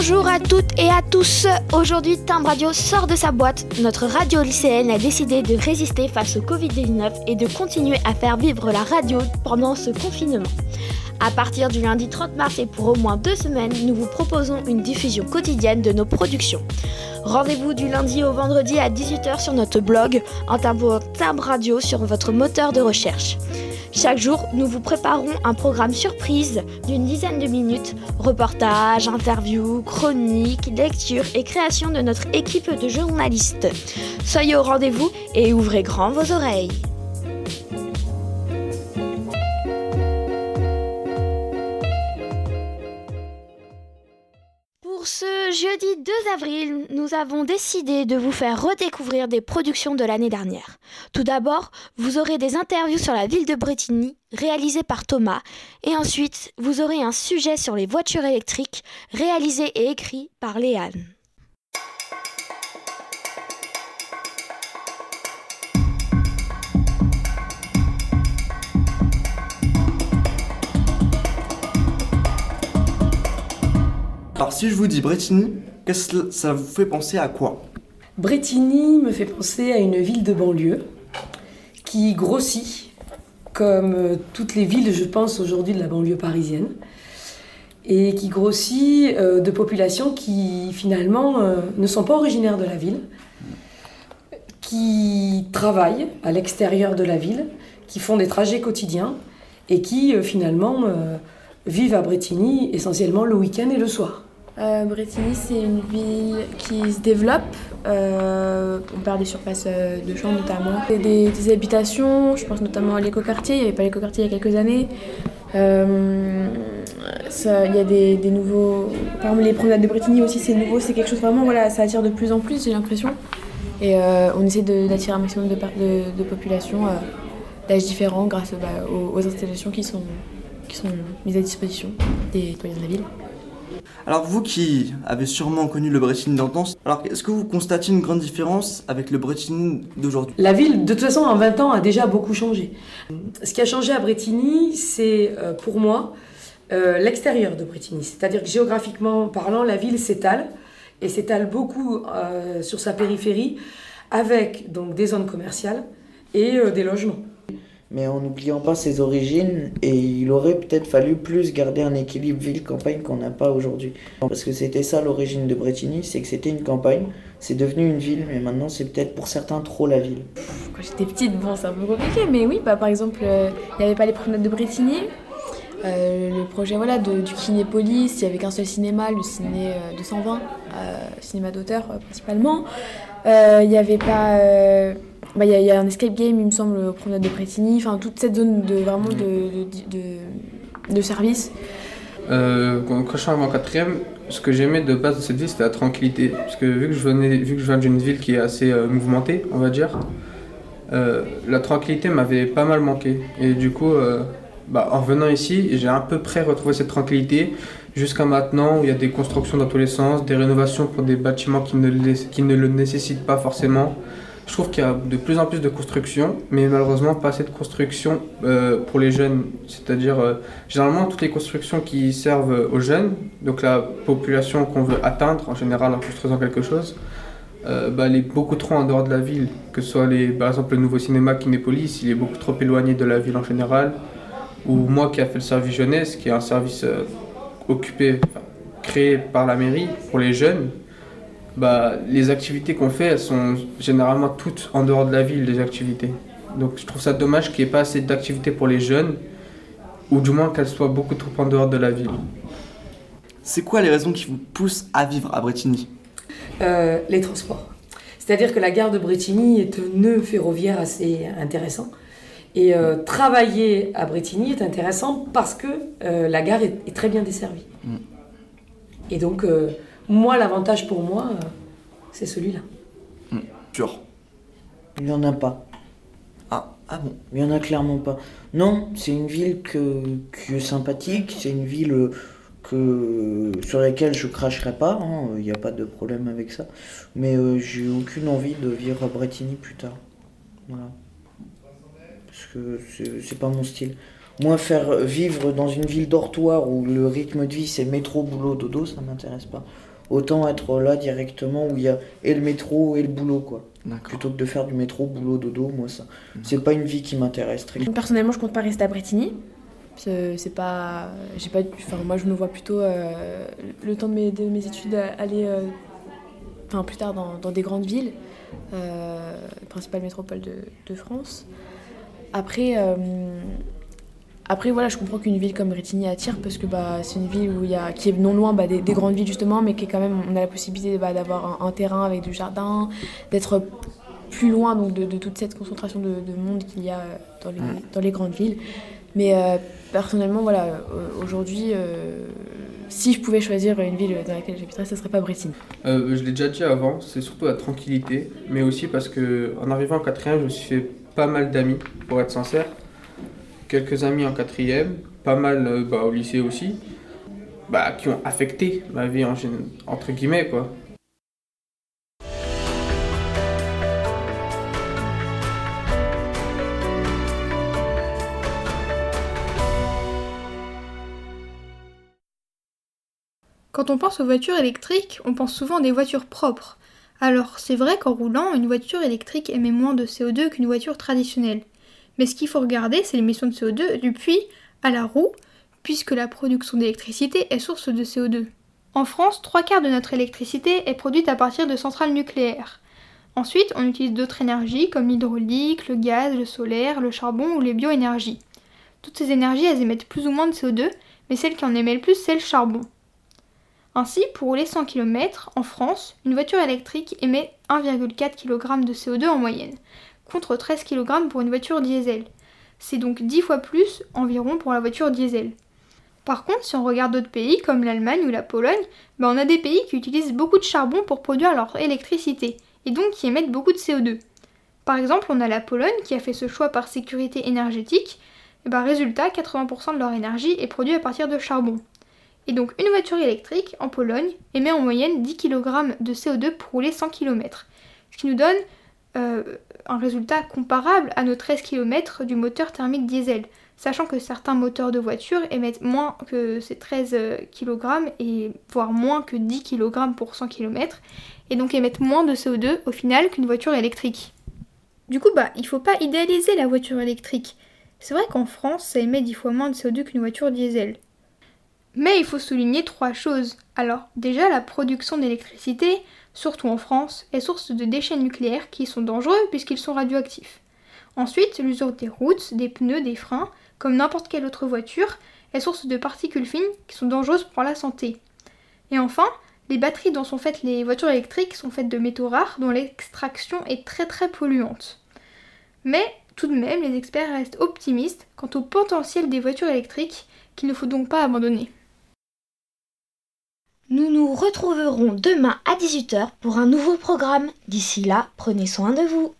Bonjour à toutes et à tous. Aujourd'hui, Timbre Radio sort de sa boîte. Notre radio lycéenne a décidé de résister face au Covid-19 et de continuer à faire vivre la radio pendant ce confinement. À partir du lundi 30 mars et pour au moins deux semaines, nous vous proposons une diffusion quotidienne de nos productions. Rendez-vous du lundi au vendredi à 18h sur notre blog en tapant Timbre Radio sur votre moteur de recherche. Chaque jour, nous vous préparons un programme surprise d'une dizaine de minutes, reportages, interviews, chroniques, lectures et création de notre équipe de journalistes. Soyez au rendez-vous et ouvrez grand vos oreilles. Jeudi 2 avril, nous avons décidé de vous faire redécouvrir des productions de l'année dernière. Tout d'abord, vous aurez des interviews sur la ville de Bretigny, réalisées par Thomas, et ensuite, vous aurez un sujet sur les voitures électriques, réalisé et écrit par Léane. Alors si je vous dis Bretigny, ça vous fait penser à quoi? Bretigny me fait penser à une ville de banlieue qui grossit, comme euh, toutes les villes, je pense, aujourd'hui de la banlieue parisienne, et qui grossit euh, de populations qui, finalement, euh, ne sont pas originaires de la ville, qui travaillent à l'extérieur de la ville, qui font des trajets quotidiens, et qui, finalement, vivent à Bretigny essentiellement le week-end et le soir. Euh, Bretigny, c'est une ville qui se développe. Euh, on perd des surfaces euh, de champs notamment. Et des, des habitations, je pense notamment à l'écoquartier. Il n'y avait pas l'écoquartier il y a quelques années. Il y a des, nouveaux. Par exemple, les promenades de Bretigny aussi, c'est nouveau. C'est quelque chose vraiment, voilà, ça attire de plus en plus, j'ai l'impression. Et on essaie d'attirer un maximum de, de, de population d'âges différents grâce bah, aux, aux installations qui sont, qui sont mises à disposition des citoyens de la ville. Alors vous qui avez sûrement connu le Bretigny d'antan, alors est-ce que vous constatez une grande différence avec le Bretigny d'aujourd'hui? La ville, de toute façon, en 20 ans, a déjà beaucoup changé. Ce qui a changé à Bretigny, c'est euh, pour moi euh, l'extérieur de Bretigny. C'est-à-dire que géographiquement parlant, la ville s'étale et s'étale beaucoup euh, sur sa périphérie avec donc des zones commerciales et des logements. Mais en n'oubliant pas ses origines, et il aurait peut-être fallu plus garder un équilibre ville-campagne qu'on n'a pas aujourd'hui. Parce que c'était ça l'origine de Bretigny, c'est que c'était une campagne, c'est devenu une ville, mais maintenant c'est peut-être pour certains trop la ville. Quand j'étais petite, bon, c'est un peu compliqué, mais oui, bah, par exemple, euh, il n'y avait pas les promenades de Bretigny. Euh, le projet voilà, de, du Kinépolis, il n'y avait qu'un seul cinéma, le ciné euh, 220, euh, cinéma d'auteur euh, principalement. Euh, Il n'y avait pas. Euh, bah, Il y, a- il un escape game, il me semble, aux promenades de Bretigny, enfin toute cette zone de, vraiment de, de, de, de service. Euh, quand je suis arrivé en quatrième, ce que j'aimais de base de cette ville, c'était la tranquillité. Parce que vu que je, venais, vu que je viens d'une ville qui est assez euh, mouvementée, on va dire, euh, la tranquillité m'avait pas mal manqué. Et du coup, bah, en venant ici, j'ai à peu près retrouvé cette tranquillité jusqu'à maintenant où il y a des constructions dans tous les sens, des rénovations pour des bâtiments qui ne, qui ne le nécessitent pas forcément. Je trouve qu'il y a de plus en plus de constructions, mais malheureusement pas assez de constructions euh, pour les jeunes. C'est-à-dire, euh, généralement, toutes les constructions qui servent aux jeunes, donc la population qu'on veut atteindre en général en construisant quelque chose, euh, bah, elle est beaucoup trop en dehors de la ville. Que ce soit les, par exemple le nouveau cinéma Kinépolis, il est beaucoup trop éloigné de la ville en général. Ou moi qui a fait le service jeunesse, qui est un service occupé, créé par la mairie pour les jeunes, bah, les activités qu'on fait, elles sont généralement toutes en dehors de la ville, les activités. Donc je trouve ça dommage qu'il n'y ait pas assez d'activités pour les jeunes, ou du moins qu'elles soient beaucoup trop en dehors de la ville. C'est quoi les raisons qui vous poussent à vivre à Bretigny? Euh, les transports. C'est-à-dire que la gare de Bretigny est un nœud ferroviaire assez intéressant. Et euh, travailler à Bretigny est intéressant parce que euh, la gare est, est très bien desservie. Mm. Et donc, euh, moi, l'avantage pour moi, euh, c'est celui-là. Sûr. Il n'y en a pas. Ah, ah bon Il n'y en a clairement pas. Non, c'est une ville que, qui est sympathique, c'est une ville euh, que, sur lesquels je cracherai pas, il n'y a pas de problème avec ça. Mais euh, j'ai aucune envie de vivre à Bretigny plus tard. Voilà. Parce que c'est pas mon style. Moi, faire vivre dans une ville dortoir où le rythme de vie c'est métro, boulot, dodo, ça m'intéresse pas. Autant être là directement où il y a et le métro et le boulot, quoi. Plutôt que de faire du métro, boulot, dodo, moi ça. C'est pas une vie qui m'intéresse très Personnellement, je compte pas rester à Bretigny. C'est pas. J'ai pas. Enfin, moi, je me vois plutôt euh, le temps de mes, de mes études aller. Euh, enfin, plus tard dans, dans, des grandes villes, euh, principales métropoles de, de France. Après. Après, voilà, je comprends qu'une ville comme Bretigny attire parce que bah, c'est une ville où il y a, qui est non loin bah, des, grandes villes justement, mais qui est quand même, on a la possibilité bah, d'avoir un, terrain avec du jardin, d'être plus loin donc, de, toute cette concentration de, monde qu'il y a dans les, dans les, grandes villes. Mais euh, personnellement, voilà, euh, aujourd'hui, euh, si je pouvais choisir une ville dans laquelle j'habiterais, ce serait pas Bretigny. je l'ai déjà dit avant, c'est surtout la tranquillité, mais aussi parce que en arrivant en quatrième, je me suis fait pas mal d'amis, pour être sincère quelques amis en quatrième, pas mal euh, bah, au lycée aussi, bah, qui ont affecté ma vie en, entre guillemets quoi. Quand on pense aux voitures électriques, on pense souvent des voitures propres. Alors c'est vrai qu'en roulant, une voiture électrique émet moins de CO2 qu'une voiture traditionnelle. Mais ce qu'il faut regarder, c'est l'émission de CO2 du puits à la roue, puisque la production d'électricité est source de CO2. En France, trois quarts de notre électricité est produite à partir de centrales nucléaires. Ensuite, on utilise d'autres énergies comme l'hydraulique, le gaz, le solaire, le charbon ou les bioénergies. Toutes ces énergies, elles émettent plus ou moins de CO2, mais celle qui en émet le plus, c'est le charbon. Ainsi, pour rouler 100 km, en France, une voiture électrique émet 1,4 kg de CO2 en moyenne, contre 13 kg pour une voiture diesel. C'est donc 10 fois plus environ pour la voiture diesel. Par contre, si on regarde d'autres pays comme l'Allemagne ou la Pologne, ben on a des pays qui utilisent beaucoup de charbon pour produire leur électricité, et donc qui émettent beaucoup de CO2. Par exemple, on a la Pologne qui a fait ce choix par sécurité énergétique, et ben résultat, 80% de leur énergie est produite à partir de charbon. Et donc une voiture électrique en Pologne émet en moyenne 10 kg de CO2 pour rouler 100 km, ce qui nous donne euh, un résultat comparable à nos 13 km du moteur thermique diesel, sachant que certains moteurs de voiture émettent moins que ces 13 euh, kg et voire moins que 10 kg pour 100 km, et donc émettent moins de CO2 au final qu'une voiture électrique. Du coup, bah, il faut pas idéaliser la voiture électrique. C'est vrai qu'en France, ça émet 10 fois moins de CO2 qu'une voiture diesel. Mais il faut souligner trois choses. Alors, déjà, la production d'électricité, surtout en France, est source de déchets nucléaires qui sont dangereux puisqu'ils sont radioactifs. Ensuite, l'usure des routes, des pneus, des freins, comme n'importe quelle autre voiture, est source de particules fines qui sont dangereuses pour la santé. Et enfin, les batteries dont sont faites les voitures électriques sont faites de métaux rares dont l'extraction est très très polluante. Mais tout de même, les experts restent optimistes quant au potentiel des voitures électriques qu'il ne faut donc pas abandonner. Nous nous retrouverons demain à 18h pour un nouveau programme. D'ici là, prenez soin de vous.